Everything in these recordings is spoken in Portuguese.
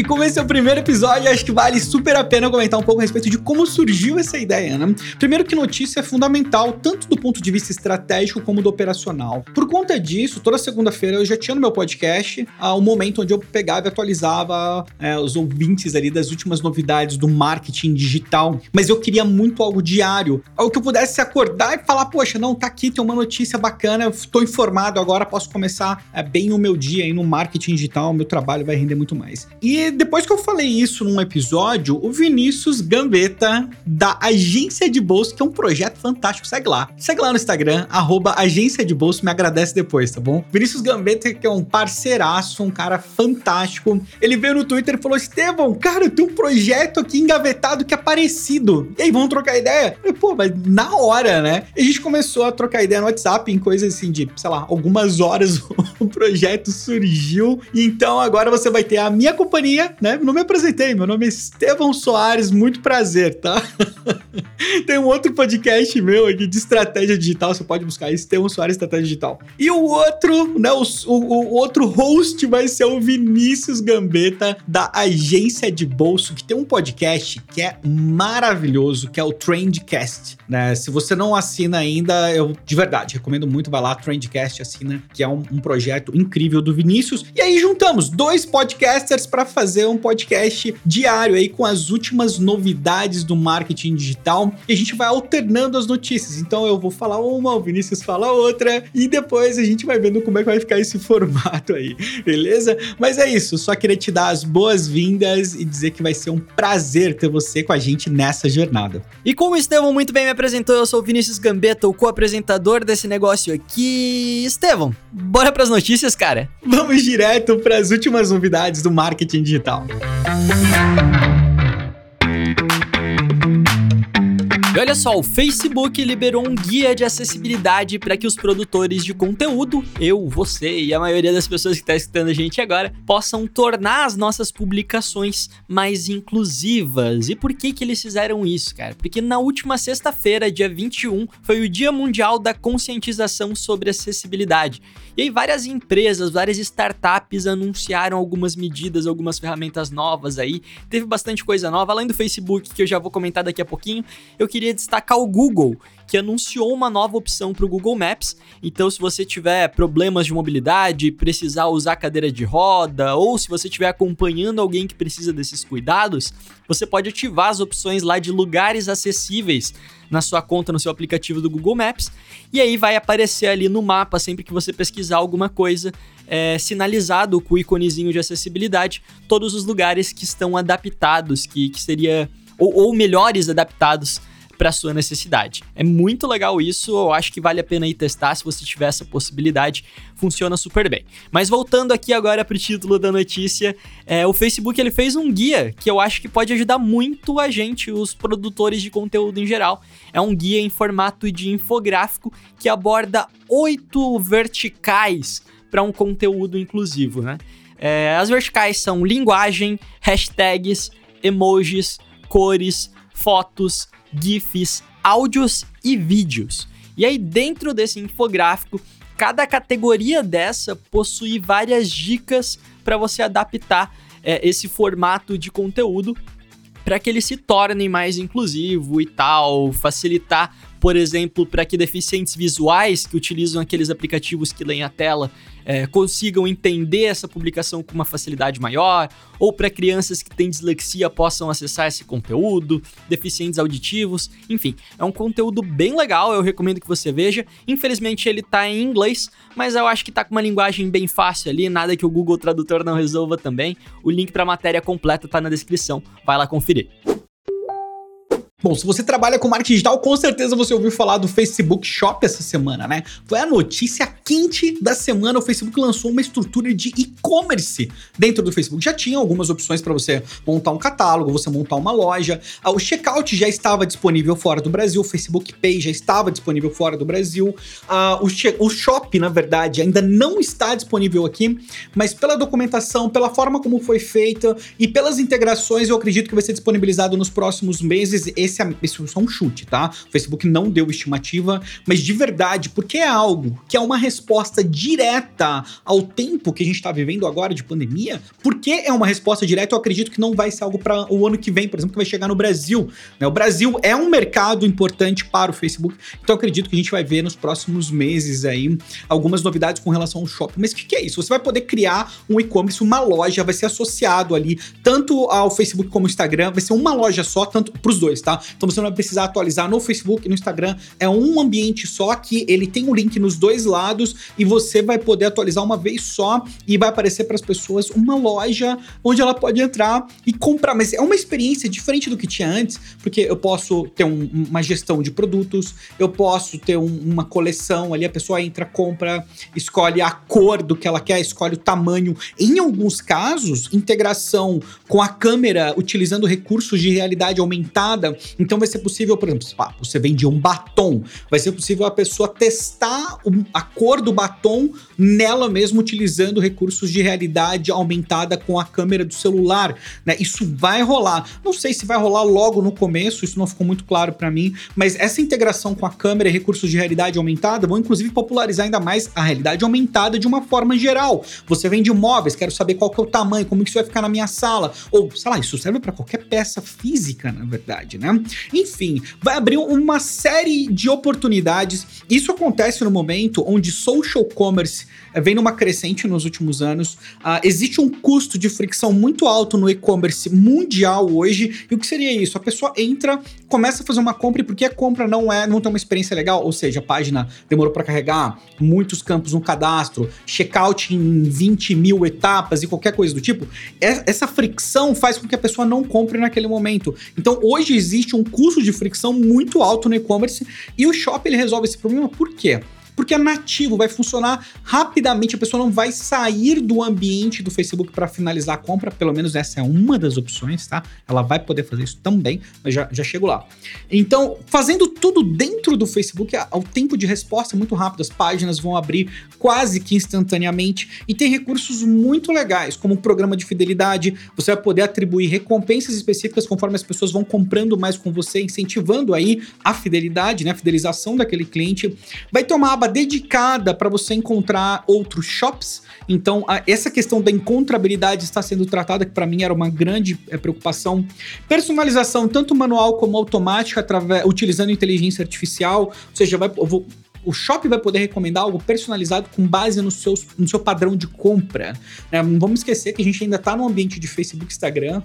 E como esse é o primeiro episódio, acho que vale super a pena comentar um pouco a respeito de como surgiu essa ideia, né? Primeiro que notícia é fundamental, tanto do ponto de vista estratégico como do operacional. Por conta disso, toda segunda-feira eu já tinha no meu podcast uh, um momento onde eu pegava e atualizava uh, os ouvintes ali das últimas novidades do marketing digital, mas eu queria muito algo diário, algo que eu pudesse acordar e falar, poxa, não, tá aqui, tem uma notícia bacana, tô informado agora, posso começar uh, bem o meu dia aí no marketing digital, meu trabalho vai render muito mais. E depois que eu falei isso num episódio, o Vinícius Gambetta, da Agência de Bolso, que é um projeto fantástico, segue lá. Segue lá no Instagram, arroba Agência de Bolso, me agradece depois, tá bom? Vinícius Gambetta, que é um parceiraço, um cara fantástico. Ele veio no Twitter e falou: Estevão, cara, tem um projeto aqui engavetado que é parecido. E aí, vamos trocar ideia? Eu falei, pô, mas na hora, né? E a gente começou a trocar ideia no WhatsApp em coisas assim de, sei lá, algumas horas o projeto surgiu. Então agora você vai ter a minha companhia né? Não me apresentei, meu nome é Estevão Soares, muito prazer, tá? Tem um outro podcast meu aqui de estratégia digital, você pode buscar Estevão Soares Estratégia Digital. E o outro, né, o, o, o outro host vai ser o Vinícius Gambetta, da Agência de Bolso, que tem um podcast que é maravilhoso, que é o Trendcast, né? Se você não assina ainda, eu de verdade recomendo muito, vai lá, Trendcast, assina, que é um, um projeto incrível do Vinícius. E aí juntamos dois podcasters para fazer fazer um podcast diário aí com as últimas novidades do marketing digital e a gente vai alternando as notícias. Então eu vou falar uma, o Vinícius fala outra e depois a gente vai vendo como é que vai ficar esse formato aí, beleza? Mas é isso, só queria te dar as boas-vindas e dizer que vai ser um prazer ter você com a gente nessa jornada. E como o Estevão muito bem me apresentou, eu sou o Vinícius Gambetta, o co-apresentador desse negócio aqui. Estevão, bora para as notícias, cara? Vamos direto para as últimas novidades do marketing digital digital. E olha só, o Facebook liberou um guia de acessibilidade para que os produtores de conteúdo, eu, você e a maioria das pessoas que está escutando a gente agora, possam tornar as nossas publicações mais inclusivas. E por que que eles fizeram isso, cara? Porque na última sexta-feira, dia 21, foi o Dia Mundial da Conscientização sobre Acessibilidade. E aí várias empresas, várias startups anunciaram algumas medidas, algumas ferramentas novas aí. Teve bastante coisa nova, além do Facebook, que eu já vou comentar daqui a pouquinho. Eu queria queria destacar o Google, que anunciou uma nova opção para o Google Maps. Então, se você tiver problemas de mobilidade, precisar usar cadeira de roda, ou se você estiver acompanhando alguém que precisa desses cuidados, você pode ativar as opções lá de lugares acessíveis na sua conta, no seu aplicativo do Google Maps, e aí vai aparecer ali no mapa sempre que você pesquisar alguma coisa, é, sinalizado com o iconezinho de acessibilidade, todos os lugares que estão adaptados, que, que seria ou, ou melhores adaptados para sua necessidade. É muito legal isso, eu acho que vale a pena ir testar se você tiver essa possibilidade, funciona super bem. Mas voltando aqui agora para o título da notícia, é, o Facebook ele fez um guia que eu acho que pode ajudar muito a gente, os produtores de conteúdo em geral. É um guia em formato de infográfico que aborda oito verticais para um conteúdo inclusivo, né? É, as verticais são linguagem, hashtags, emojis, cores, fotos, GIFs, áudios e vídeos. E aí, dentro desse infográfico, cada categoria dessa possui várias dicas para você adaptar é, esse formato de conteúdo para que ele se torne mais inclusivo e tal, facilitar por exemplo, para que deficientes visuais que utilizam aqueles aplicativos que leem a tela é, consigam entender essa publicação com uma facilidade maior, ou para crianças que têm dislexia possam acessar esse conteúdo, deficientes auditivos, enfim, é um conteúdo bem legal, eu recomendo que você veja. Infelizmente ele está em inglês, mas eu acho que está com uma linguagem bem fácil ali, nada que o Google Tradutor não resolva também. O link para a matéria completa está na descrição, vai lá conferir. Bom, se você trabalha com marketing digital, com certeza você ouviu falar do Facebook Shop essa semana, né? Foi a notícia quente da semana. O Facebook lançou uma estrutura de e-commerce dentro do Facebook. Já tinha algumas opções para você montar um catálogo, você montar uma loja. Ah, o checkout já estava disponível fora do Brasil, o Facebook Pay já estava disponível fora do Brasil. Uh, o, o Shop, na verdade, ainda não está disponível aqui, mas pela documentação, pela forma como foi feita e pelas integrações, eu acredito que vai ser disponibilizado nos próximos meses esse é, é só um chute, tá? O Facebook não deu estimativa, mas de verdade, porque é algo que é uma resposta direta ao tempo que a gente está vivendo agora de pandemia, porque é uma resposta direta, eu acredito que não vai ser algo para o ano que vem, por exemplo, que vai chegar no Brasil. Né? O Brasil é um mercado importante para o Facebook, então acredito que a gente vai ver nos próximos meses aí algumas novidades com relação ao shopping. Mas o que, que é isso? Você vai poder criar um e-commerce, uma loja, vai ser associado ali tanto ao Facebook como ao Instagram, vai ser uma loja só, tanto para os dois, tá? Então você não vai precisar atualizar no Facebook e no Instagram. É um ambiente só que ele tem um link nos dois lados e você vai poder atualizar uma vez só e vai aparecer para as pessoas uma loja onde ela pode entrar e comprar. Mas é uma experiência diferente do que tinha antes, porque eu posso ter um, uma gestão de produtos, eu posso ter um, uma coleção ali, a pessoa entra, compra, escolhe a cor do que ela quer, escolhe o tamanho. Em alguns casos, integração com a câmera utilizando recursos de realidade aumentada então vai ser possível, por exemplo, você vende um batom, vai ser possível a pessoa testar a cor do batom nela mesma utilizando recursos de realidade aumentada com a câmera do celular, né? Isso vai rolar. Não sei se vai rolar logo no começo, isso não ficou muito claro para mim, mas essa integração com a câmera e recursos de realidade aumentada vão inclusive popularizar ainda mais a realidade aumentada de uma forma geral. Você vende móveis, quero saber qual que é o tamanho, como que isso vai ficar na minha sala, ou sei lá, isso serve para qualquer peça física, na verdade, né? Enfim, vai abrir uma série de oportunidades. Isso acontece no momento onde social commerce eh, vem numa crescente nos últimos anos. Uh, existe um custo de fricção muito alto no e-commerce mundial hoje. E o que seria isso? A pessoa entra, começa a fazer uma compra e porque a compra não é, não tem uma experiência legal, ou seja, a página demorou para carregar, muitos campos no cadastro, checkout em 20 mil etapas e qualquer coisa do tipo, essa fricção faz com que a pessoa não compre naquele momento. Então hoje existe um custo de fricção muito alto no e-commerce e o Shop ele resolve esse problema por quê? Porque é nativo, vai funcionar rapidamente, a pessoa não vai sair do ambiente do Facebook para finalizar a compra, pelo menos essa é uma das opções, tá? Ela vai poder fazer isso também, mas já, já chego lá. Então, fazendo tudo dentro do Facebook, o tempo de resposta é muito rápido, as páginas vão abrir quase que instantaneamente e tem recursos muito legais, como um programa de fidelidade, você vai poder atribuir recompensas específicas conforme as pessoas vão comprando mais com você, incentivando aí a fidelidade, né, a fidelização daquele cliente. Vai ter uma aba dedicada para você encontrar outros shops. Então, a, essa questão da encontrabilidade está sendo tratada, que para mim era uma grande é, preocupação. Personalização, tanto manual como automática, através, utilizando inteligência artificial. Ou seja, vai, eu vou o shopping vai poder recomendar algo personalizado com base no, seu no seu padrão de compra. Né? Não vamos esquecer que a gente ainda está no ambiente de Facebook Instagram.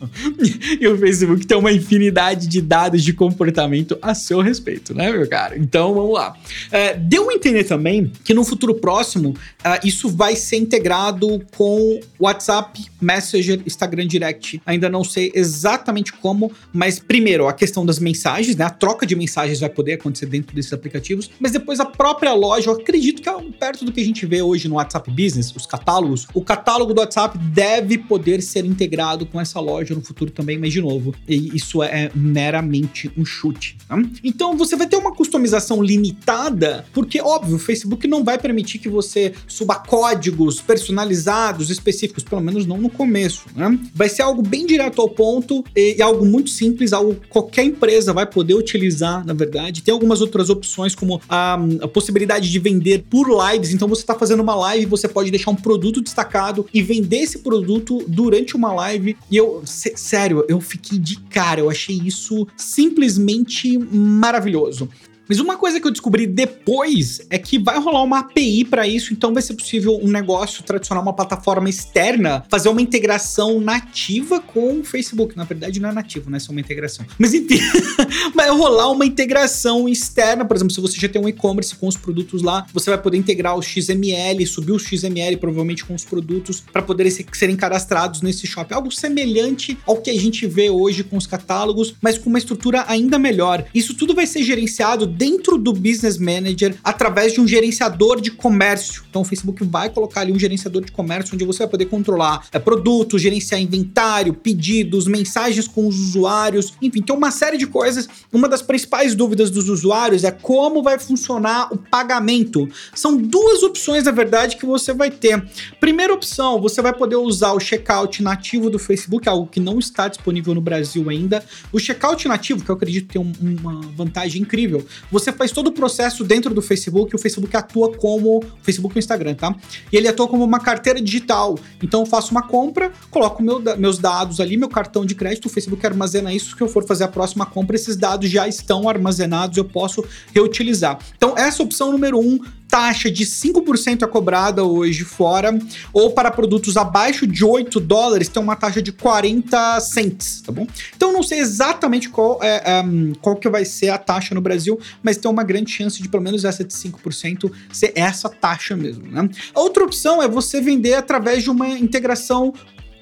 e o Facebook tem uma infinidade de dados de comportamento a seu respeito, né, meu cara? Então vamos lá. É, deu a entender também que no futuro próximo uh, isso vai ser integrado com WhatsApp, Messenger, Instagram Direct. Ainda não sei exatamente como, mas primeiro a questão das mensagens, né? A troca de mensagens vai poder acontecer dentro desses aplicativos mas depois a própria loja, eu acredito que é perto do que a gente vê hoje no WhatsApp Business, os catálogos, o catálogo do WhatsApp deve poder ser integrado com essa loja no futuro também, mas de novo, isso é meramente um chute. Tá? Então você vai ter uma customização limitada, porque óbvio, o Facebook não vai permitir que você suba códigos personalizados específicos, pelo menos não no começo, né? Vai ser algo bem direto ao ponto e, e algo muito simples, algo que qualquer empresa vai poder utilizar, na verdade. Tem algumas outras opções como a, a possibilidade de vender por lives. Então você está fazendo uma live, você pode deixar um produto destacado e vender esse produto durante uma live. E eu, sério, eu fiquei de cara, eu achei isso simplesmente maravilhoso. Mas uma coisa que eu descobri depois é que vai rolar uma API para isso, então vai ser possível um negócio tradicional, uma plataforma externa, fazer uma integração nativa com o Facebook. Na verdade, não é nativo, né? Só uma integração. Mas enfim, vai rolar uma integração externa, por exemplo, se você já tem um e-commerce com os produtos lá, você vai poder integrar o XML, subir o XML provavelmente com os produtos para poderem serem cadastrados nesse shop. Algo semelhante ao que a gente vê hoje com os catálogos, mas com uma estrutura ainda melhor. Isso tudo vai ser gerenciado dentro do Business Manager através de um gerenciador de comércio. Então o Facebook vai colocar ali um gerenciador de comércio onde você vai poder controlar é, produtos, gerenciar inventário, pedidos, mensagens com os usuários, enfim, tem uma série de coisas. Uma das principais dúvidas dos usuários é como vai funcionar o pagamento. São duas opções, na verdade, que você vai ter. Primeira opção, você vai poder usar o checkout nativo do Facebook, algo que não está disponível no Brasil ainda. O checkout nativo, que eu acredito ter um, uma vantagem incrível, você faz todo o processo dentro do Facebook, o Facebook atua como. O Facebook e o Instagram, tá? E ele atua como uma carteira digital. Então eu faço uma compra, coloco meu, meus dados ali, meu cartão de crédito, o Facebook armazena isso. Se eu for fazer a próxima compra, esses dados já estão armazenados, eu posso reutilizar. Então, essa opção número um taxa de 5% é cobrada hoje fora, ou para produtos abaixo de 8 dólares tem uma taxa de 40 cents, tá bom? Então não sei exatamente qual, é, um, qual que vai ser a taxa no Brasil, mas tem uma grande chance de pelo menos essa de 5% ser essa taxa mesmo, né? A outra opção é você vender através de uma integração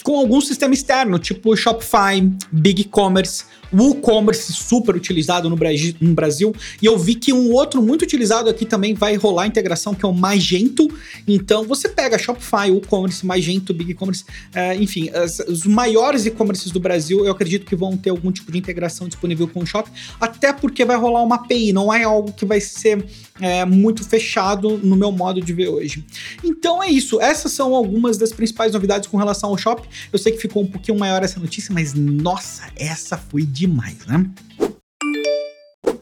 com algum sistema externo, tipo Shopify, Big Commerce, WooCommerce super utilizado no Brasil. E eu vi que um outro muito utilizado aqui também vai rolar a integração, que é o Magento. Então você pega Shopify, WooCommerce, Magento, BigCommerce, é, enfim, as, os maiores e-commerces do Brasil, eu acredito que vão ter algum tipo de integração disponível com o Shop, até porque vai rolar uma API, não é algo que vai ser é, muito fechado no meu modo de ver hoje. Então é isso, essas são algumas das principais novidades com relação ao Shop. Eu sei que ficou um pouquinho maior essa notícia, mas nossa, essa foi demais, né?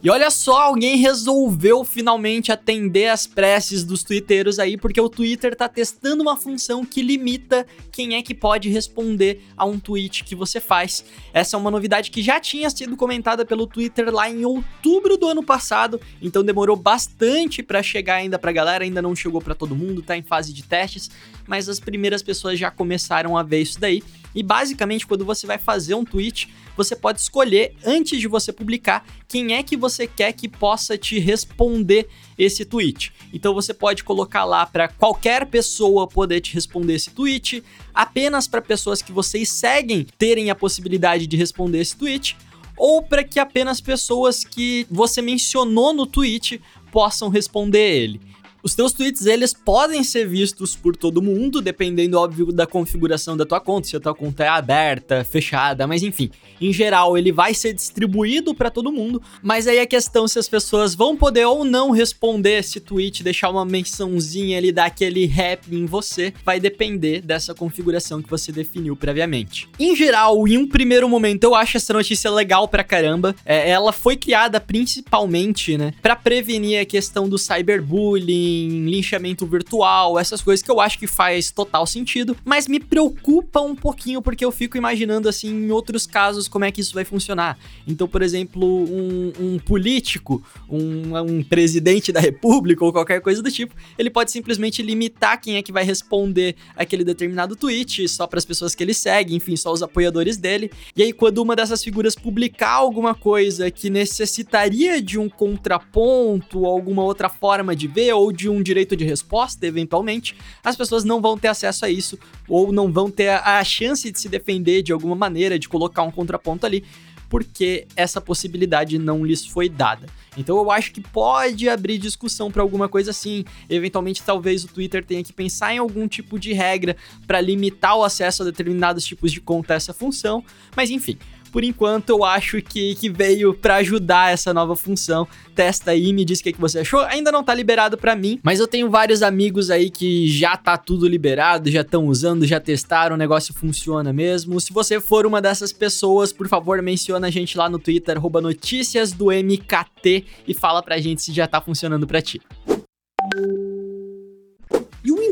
E olha só, alguém resolveu finalmente atender as preces dos twitteiros aí, porque o Twitter tá testando uma função que limita quem é que pode responder a um tweet que você faz. Essa é uma novidade que já tinha sido comentada pelo Twitter lá em outubro do ano passado, então demorou bastante para chegar ainda pra galera, ainda não chegou para todo mundo, tá em fase de testes, mas as primeiras pessoas já começaram a ver isso daí. E basicamente, quando você vai fazer um tweet, você pode escolher antes de você publicar quem é que você quer que possa te responder esse tweet. Então você pode colocar lá para qualquer pessoa poder te responder esse tweet, apenas para pessoas que vocês seguem terem a possibilidade de responder esse tweet, ou para que apenas pessoas que você mencionou no tweet possam responder ele. Os teus tweets, eles podem ser vistos por todo mundo, dependendo, óbvio, da configuração da tua conta, se a tua conta é aberta, fechada, mas enfim. Em geral, ele vai ser distribuído para todo mundo, mas aí a questão se as pessoas vão poder ou não responder esse tweet, deixar uma mençãozinha ali, dar aquele rap em você, vai depender dessa configuração que você definiu previamente. Em geral, em um primeiro momento, eu acho essa notícia legal pra caramba. É, ela foi criada principalmente, né, para prevenir a questão do cyberbullying, linchamento virtual, essas coisas que eu acho que faz total sentido, mas me preocupa um pouquinho porque eu fico imaginando assim em outros casos como é que isso vai funcionar. Então, por exemplo, um, um político, um, um presidente da república ou qualquer coisa do tipo, ele pode simplesmente limitar quem é que vai responder aquele determinado tweet só para as pessoas que ele segue, enfim, só os apoiadores dele. E aí, quando uma dessas figuras publicar alguma coisa que necessitaria de um contraponto, alguma outra forma de ver ou de um direito de resposta, eventualmente, as pessoas não vão ter acesso a isso ou não vão ter a chance de se defender de alguma maneira, de colocar um contraponto ali, porque essa possibilidade não lhes foi dada. Então eu acho que pode abrir discussão para alguma coisa assim. Eventualmente, talvez o Twitter tenha que pensar em algum tipo de regra para limitar o acesso a determinados tipos de conta a essa função. Mas enfim, por enquanto eu acho que, que veio para ajudar essa nova função. Testa aí, me diz o que, que você achou. Ainda não tá liberado para mim, mas eu tenho vários amigos aí que já tá tudo liberado, já estão usando, já testaram, o negócio funciona mesmo. Se você for uma dessas pessoas, por favor, menciona a gente lá no Twitter, notícias do MKT e fala pra gente se já tá funcionando para ti.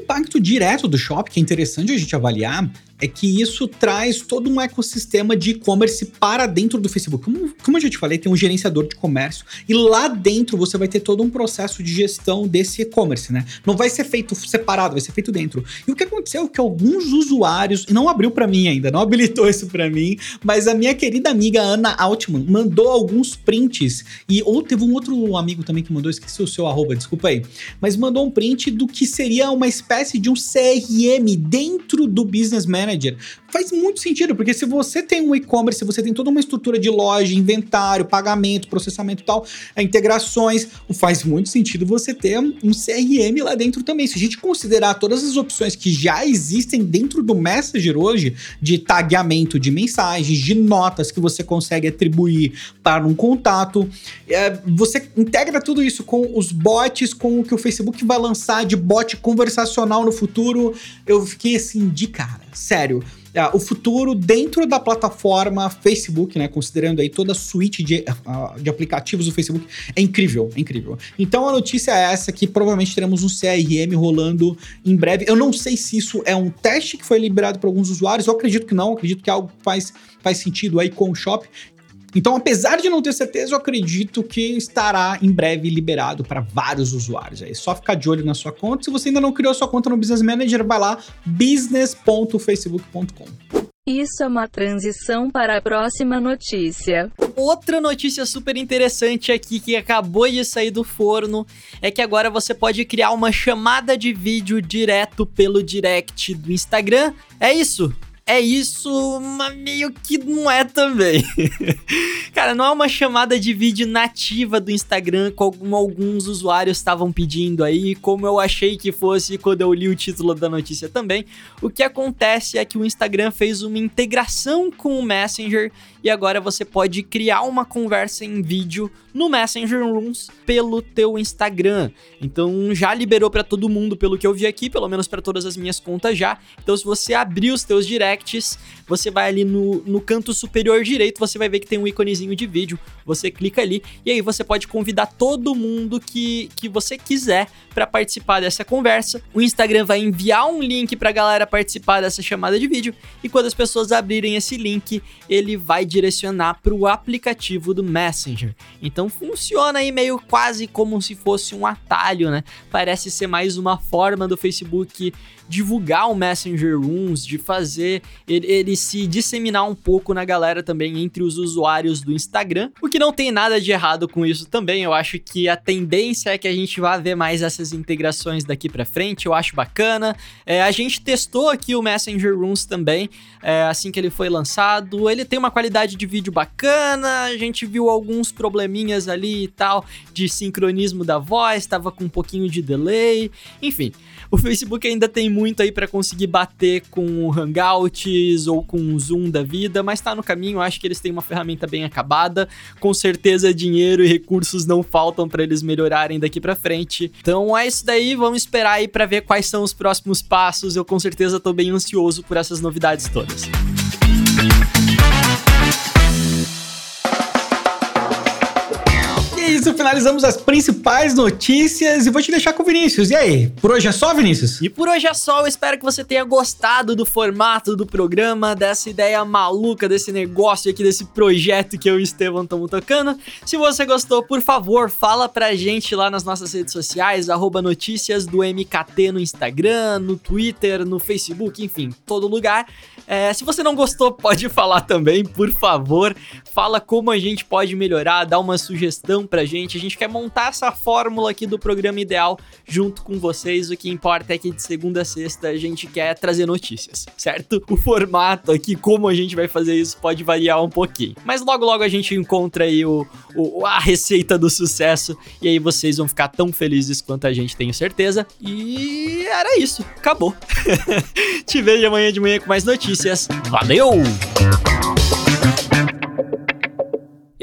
Impacto direto do shopping, que é interessante a gente avaliar, é que isso traz todo um ecossistema de e-commerce para dentro do Facebook. Como, como eu já te falei, tem um gerenciador de comércio e lá dentro você vai ter todo um processo de gestão desse e-commerce, né? Não vai ser feito separado, vai ser feito dentro. E o que aconteceu é que alguns usuários, e não abriu para mim ainda, não habilitou isso para mim, mas a minha querida amiga Ana Altman mandou alguns prints e ou teve um outro amigo também que mandou, esqueci o seu arroba, desculpa aí, mas mandou um print do que seria uma espécie de um CRM dentro do Business Manager. Faz muito sentido, porque se você tem um e-commerce, você tem toda uma estrutura de loja, inventário, pagamento, processamento e tal, integrações, faz muito sentido você ter um CRM lá dentro também. Se a gente considerar todas as opções que já existem dentro do Messenger hoje, de tagueamento de mensagens, de notas que você consegue atribuir para um contato, é, você integra tudo isso com os bots, com o que o Facebook vai lançar de bot conversacional no futuro. Eu fiquei assim de cara, sério é, o futuro dentro da plataforma Facebook, né? Considerando aí toda a suíte de, uh, de aplicativos do Facebook, é incrível, é incrível. Então a notícia é essa que provavelmente teremos um CRM rolando em breve. Eu não sei se isso é um teste que foi liberado para alguns usuários, eu acredito que não, acredito que é algo faz, faz sentido aí com o Shop. Então, apesar de não ter certeza, eu acredito que estará em breve liberado para vários usuários. É só ficar de olho na sua conta. Se você ainda não criou sua conta no Business Manager, vai lá business.facebook.com. Isso é uma transição para a próxima notícia. Outra notícia super interessante aqui que acabou de sair do forno é que agora você pode criar uma chamada de vídeo direto pelo direct do Instagram. É isso é isso, mas meio que não é também. Cara, não é uma chamada de vídeo nativa do Instagram, como alguns usuários estavam pedindo aí, como eu achei que fosse quando eu li o título da notícia também. O que acontece é que o Instagram fez uma integração com o Messenger e agora você pode criar uma conversa em vídeo no Messenger Rooms pelo teu Instagram. Então já liberou para todo mundo, pelo que eu vi aqui, pelo menos para todas as minhas contas já. Então se você abrir os teus directs, você vai ali no, no canto superior direito, você vai ver que tem um íconezinho de vídeo. Você clica ali e aí você pode convidar todo mundo que, que você quiser para participar dessa conversa. O Instagram vai enviar um link para a galera participar dessa chamada de vídeo e quando as pessoas abrirem esse link, ele vai direcionar para o aplicativo do Messenger. Então funciona aí meio quase como se fosse um atalho, né? Parece ser mais uma forma do Facebook divulgar o Messenger Rooms, de fazer ele, ele, se disseminar um pouco na galera também entre os usuários do Instagram. O que não tem nada de errado com isso também. Eu acho que a tendência é que a gente vá ver mais essas integrações daqui para frente. Eu acho bacana. É, a gente testou aqui o Messenger Rooms também, é, assim que ele foi lançado. Ele tem uma qualidade de vídeo bacana. A gente viu alguns probleminhas ali e tal de sincronismo da voz, tava com um pouquinho de delay. Enfim, o Facebook ainda tem muito aí para conseguir bater com o Hangouts ou com o Zoom da vida, mas tá no caminho, acho que eles têm uma ferramenta bem acabada. Com certeza dinheiro e recursos não faltam para eles melhorarem daqui para frente. Então é isso daí, vamos esperar aí para ver quais são os próximos passos. Eu com certeza tô bem ansioso por essas novidades todas. Finalizamos as principais notícias e vou te deixar com o Vinícius. E aí, por hoje é só, Vinícius? E por hoje é só, eu espero que você tenha gostado do formato do programa, dessa ideia maluca, desse negócio aqui, desse projeto que eu e o Estevão estamos tocando. Se você gostou, por favor, fala pra gente lá nas nossas redes sociais, arroba notícias do MKT no Instagram, no Twitter, no Facebook, enfim, todo lugar. É, se você não gostou, pode falar também, por favor. Fala como a gente pode melhorar, dá uma sugestão pra gente. A gente quer montar essa fórmula aqui do programa ideal junto com vocês. O que importa é que de segunda a sexta a gente quer trazer notícias, certo? O formato aqui, como a gente vai fazer isso, pode variar um pouquinho. Mas logo logo a gente encontra aí o, o a receita do sucesso e aí vocês vão ficar tão felizes quanto a gente, tenho certeza. E era isso, acabou. Te vejo amanhã de manhã com mais notícias. Valeu!